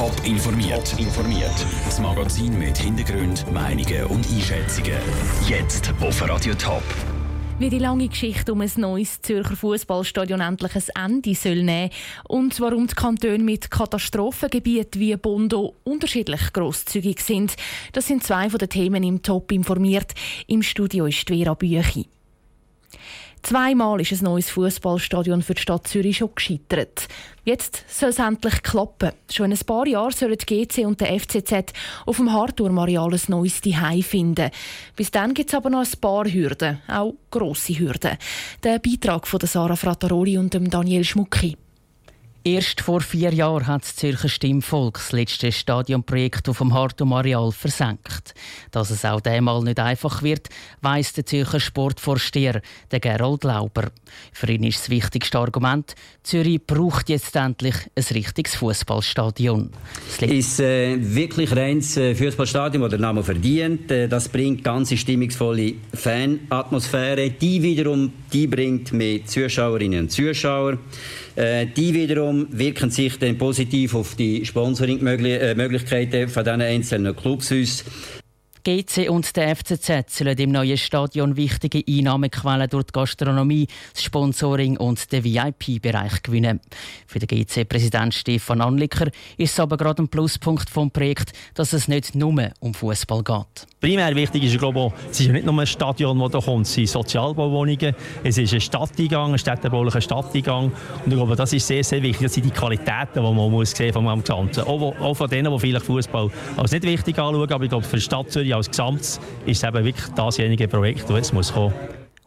Top informiert. informiert. Das Magazin mit Hintergrund, Meinungen und Einschätzungen. Jetzt auf Radio Top. Wie die lange Geschichte um ein neues Zürcher Fußballstadion endlich ein Ende soll nehmen und warum die Kantone mit Katastrophengebieten wie Bondo unterschiedlich grosszügig sind, das sind zwei von den Themen im Top informiert. Im Studio ist Vera Büchi. Zweimal ist ein neues Fußballstadion für die Stadt Zürich schon gescheitert. Jetzt soll es endlich klappen. Schon in ein paar Jahren sollen die GC und der FCZ auf dem Hartturm-Areal ein neues Zuhause finden. Bis dann gibt es aber noch ein paar Hürden, auch grosse Hürden. Der Beitrag von Sarah Frattaroli und Daniel Schmucki. Erst vor vier Jahren hat das Zürcher Stimmvolk das letzte Stadionprojekt auf dem Hartum-Areal versenkt. Dass es auch diesmal nicht einfach wird, weiss der Zürcher Sportvorsteher, der Gerold Lauber. Für ihn ist das wichtigste Argument, Zürich braucht jetzt endlich ein richtiges Fußballstadion. Es ist äh, wirklich reines äh, Fußballstadion, das der Name verdient. Äh, das bringt ganz stimmungsvolle Fanatmosphäre. Die wiederum, die bringt mehr Zuschauerinnen und Zuschauer. Äh, die wiederum wirken sich dann positiv auf die Sponsoring-Möglichkeiten von diesen einzelnen Clubs aus. GC und der FCZ sollen im neuen Stadion wichtige Einnahmequellen durch die Gastronomie, das Sponsoring und den VIP-Bereich gewinnen. Für den GC-Präsident Stefan Anlicker ist es aber gerade ein Pluspunkt vom Projekt, dass es nicht nur um Fußball geht. Primär wichtig ist, glaube ich, es ist nicht nur ein Stadion, das da kommt, es sind Sozialbauwohnungen, es ist ein Stadteingang, ein städtebaulicher Stadteingang. Und ich glaube, das ist sehr, sehr wichtig. Das sind die Qualitäten, die man muss sehen vom Ganzen. Auch, von denen, die vielleicht Fußball als nicht wichtig anschauen, aber ich glaube, für die Stadt Zürich als Gesamtes ist eben wirklich dasjenige Projekt, das jetzt muss kommen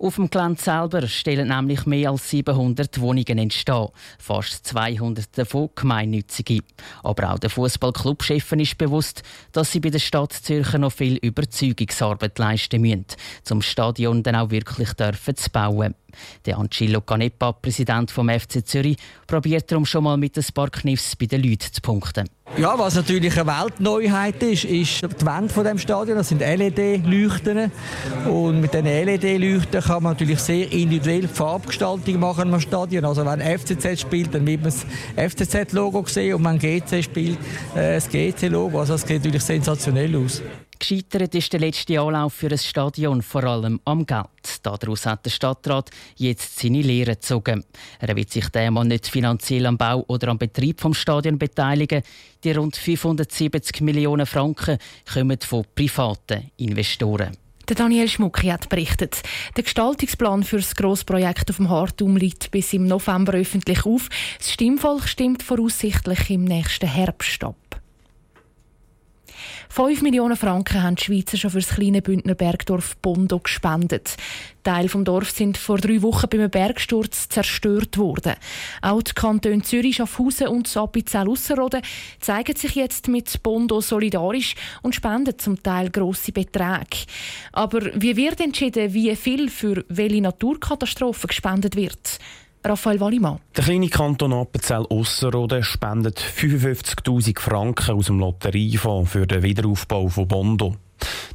auf dem Gelände selber stellen nämlich mehr als 700 Wohnungen entstehen. Fast 200 davon gemeinnützige. Aber auch der Fußballclubchefen ist bewusst, dass sie bei der Stadt Zürcher noch viel Überzeugungsarbeit leisten müssen, um das Stadion dann auch wirklich dürfen zu bauen. Der Angelo Canepa, Präsident vom FC Zürich, probiert darum schon mal mit ein paar Kniffs bei den Leuten zu punkten. Ja, was natürlich eine Weltneuheit ist, ist die Wand von dem Stadion. Das sind LED-Leuchten und mit diesen LED-Leuchten kann man natürlich sehr individuell Farbgestaltung machen am Stadion. Also wenn FCZ spielt, dann wird man das FCZ-Logo sehen und wenn GC spielt, äh, das GC-Logo. Also das sieht natürlich sensationell aus. Gescheitert ist der letzte Anlauf für ein Stadion vor allem am Geld. Daraus hat der Stadtrat jetzt seine Lehre gezogen. Er wird sich demmal nicht finanziell am Bau oder am Betrieb vom Stadion beteiligen. Die rund 570 Millionen Franken kommen von privaten Investoren. Daniel Schmucki hat berichtet. Der Gestaltungsplan für das Grossprojekt auf dem Hartum liegt bis im November öffentlich auf. Das Stimmvolk stimmt voraussichtlich im nächsten Herbst ab. 5 Millionen Franken haben die Schweizer schon für das kleine Bündner Bergdorf Bondo gespendet. Teile vom Dorf sind vor drei Wochen beim Bergsturz zerstört worden. Auch die Kantone Zürich, Schaffhausen und Appenzell-Ausserrhoden zeigen sich jetzt mit Bondo solidarisch und spenden zum Teil grosse Beträge. Aber wie wird entschieden, wie viel für welche Naturkatastrophen gespendet wird? Raphael Wallimann. Der kleine Kanton Appenzell Ausserrhoden spendet 55.000 Franken aus dem Lotteriefonds für den Wiederaufbau von Bondo.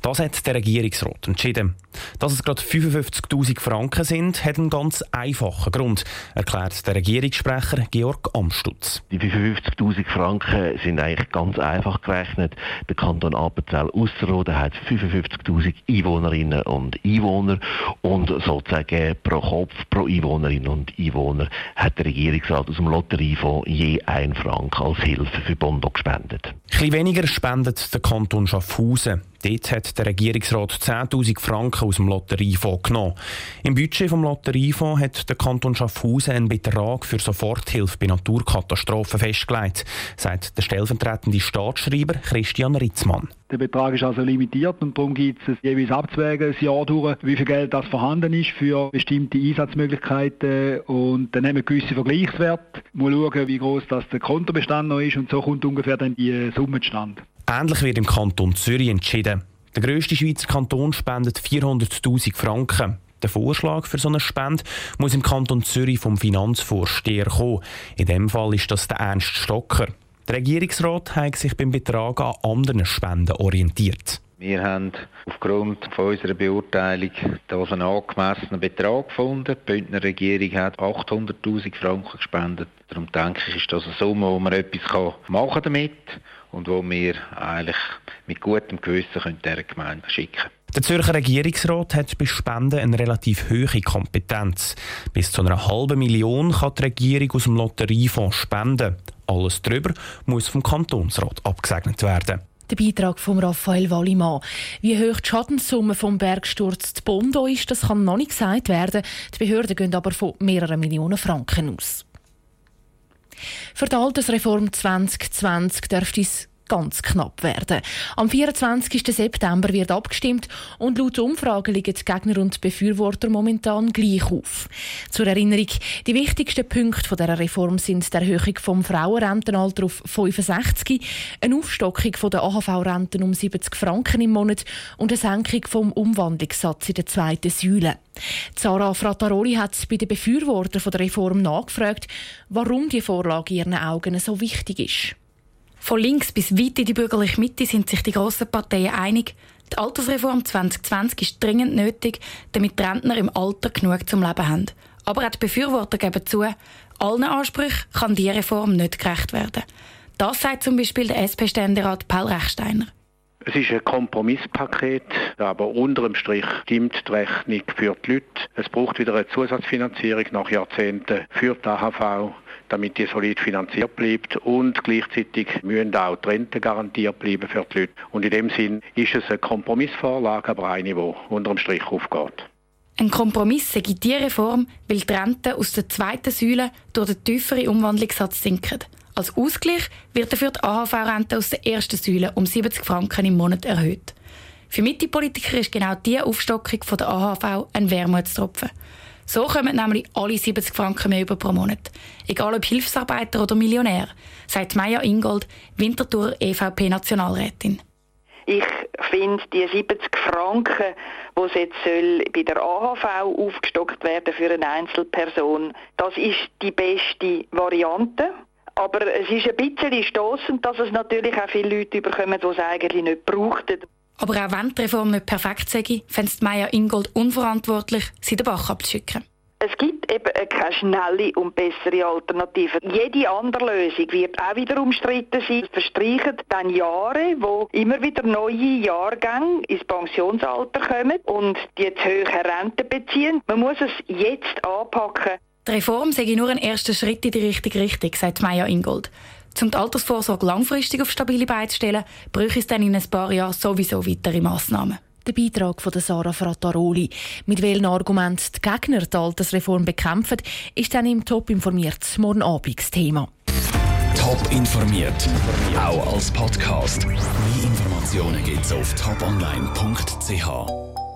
Das hat der Regierungsrat entschieden. Dass es gerade 55.000 Franken sind, hat einen ganz einfachen Grund, erklärt der Regierungssprecher Georg Amstutz. Die 55.000 Franken sind eigentlich ganz einfach gerechnet. Der Kanton Appenzell Ausserrhoden hat 55.000 Einwohnerinnen und Einwohner und sozusagen pro Kopf, pro Einwohnerin und Einwohner hat der Regierungsrat aus dem Lotteriefonds je ein Franken als Hilfe für Bondo gespendet. Ein bisschen weniger spendet der Kanton Schaffhausen. Dort hat der Regierungsrat 10.000 Franken aus dem Lotteriefonds genommen. Im Budget vom Lotteriefonds hat der Kanton Schaffhausen einen Betrag für Soforthilfe bei Naturkatastrophen festgelegt, sagt der stellvertretende Staatsschreiber Christian Ritzmann. Der Betrag ist also limitiert und darum gibt es jeweils abzuwägen, ein Jahr durch, wie viel Geld das vorhanden ist für bestimmte Einsatzmöglichkeiten und dann haben wir gewisse Vergleichswerte. Wir schauen, wie groß das der Kontobestand noch ist und so kommt ungefähr dann die Summe zustande. Ähnlich wird im Kanton Zürich entschieden. Der grösste Schweizer Kanton spendet 400.000 Franken. Der Vorschlag für so eine Spende muss im Kanton Zürich vom Finanzvorsteher kommen. In dem Fall ist das der Ernst Stocker. Der Regierungsrat hat sich beim Betrag an anderen Spenden orientiert. Wir haben aufgrund von unserer Beurteilung hier einen angemessenen Betrag gefunden. Die Bündner Regierung hat 800'000 Franken gespendet. Darum denke ich, ist das eine Summe, wo man etwas machen damit und wo wir eigentlich mit gutem Gewissen dieser Gemeinde schicken können. Der Zürcher Regierungsrat hat bei Spenden eine relativ hohe Kompetenz. Bis zu einer halben Million kann die Regierung aus dem Lotteriefonds spenden. Alles darüber muss vom Kantonsrat abgesegnet werden. Der Beitrag von Raphael Wallimann. Wie hoch die Schadenssumme vom Bergsturz zu Bondo ist, das kann noch nicht gesagt werden. Die Behörden gehen aber von mehreren Millionen Franken aus. Für die Altersreform 2020 dürfte es ganz knapp werden. Am 24. September wird abgestimmt und laut Umfragen liegen die Gegner und Befürworter momentan gleich auf. Zur Erinnerung, die wichtigsten Punkte dieser Reform sind die Erhöhung vom Frauenrentenalter auf 65, eine Aufstockung der AHV-Renten um 70 Franken im Monat und eine Senkung vom Umwandlungssatz in der zweiten Säule. Sarah Frattaroli hat bei den Befürwortern der Reform nachgefragt, warum die Vorlage in ihren Augen so wichtig ist. Von links bis weit in die bürgerliche Mitte sind sich die grossen Parteien einig, die Altersreform 2020 ist dringend nötig, damit die Rentner im Alter genug zum Leben haben. Aber auch die Befürworter geben zu, allen Ansprüchen kann diese Reform nicht gerecht werden. Das sagt zum Beispiel der SP-Ständerat Paul Rechsteiner. Es ist ein Kompromisspaket, aber unter dem Strich stimmt die Rechnung für die Leute. Es braucht wieder eine Zusatzfinanzierung nach Jahrzehnten für die AHV damit die solid finanziert bleibt und gleichzeitig müssen auch die Renten garantiert bleiben für die Leute. Und in dem Sinn ist es eine Kompromissvorlage, aber eine, die unter dem Strich aufgeht. Ein Kompromiss sei die Reform, weil die Renten aus der zweiten Säule durch den tieferen Umwandlungssatz sinken. Als Ausgleich wird dafür die AHV-Rente aus der ersten Säule um 70 Franken im Monat erhöht. Für Mitte-Politiker ist genau diese Aufstockung der AHV ein Wermutstropfen. So kommen nämlich alle 70 Franken mehr über pro Monat. Egal ob Hilfsarbeiter oder Millionär, sagt Maya Ingold, Winterthur EVP-Nationalrätin. Ich finde, die 70 Franken, die jetzt soll bei der AHV aufgestockt werden für eine Einzelperson, das ist die beste Variante. Aber es ist ein bisschen stoßend, dass es natürlich auch viele Leute bekommen, die es eigentlich nicht brauchten. Aber auch wenn die Reform nicht perfekt sei, fände Maya Ingold unverantwortlich, sie den Bach abzuschicken. Es gibt eben keine schnelle und bessere Alternative. Jede andere Lösung wird auch wieder umstritten sein. Es verstreichen dann Jahre, wo immer wieder neue Jahrgänge ins Pensionsalter kommen und die zu hohe Rente beziehen. Man muss es jetzt anpacken. Die Reform sei nur ein erster Schritt in die richtige Richtung, sagt Maya Ingold. Um die Altersvorsorge langfristig auf stabile Beine zu stellen, bräuchte es dann in ein paar Jahren sowieso weitere Massnahmen. Der Beitrag von Sarah Frattaroli. Mit welchen Argumenten die Gegner die Altersreform bekämpfen, ist dann im Top informiert morgen Abend Thema. Top informiert, auch als Podcast. Mehr Informationen gibt es auf toponline.ch.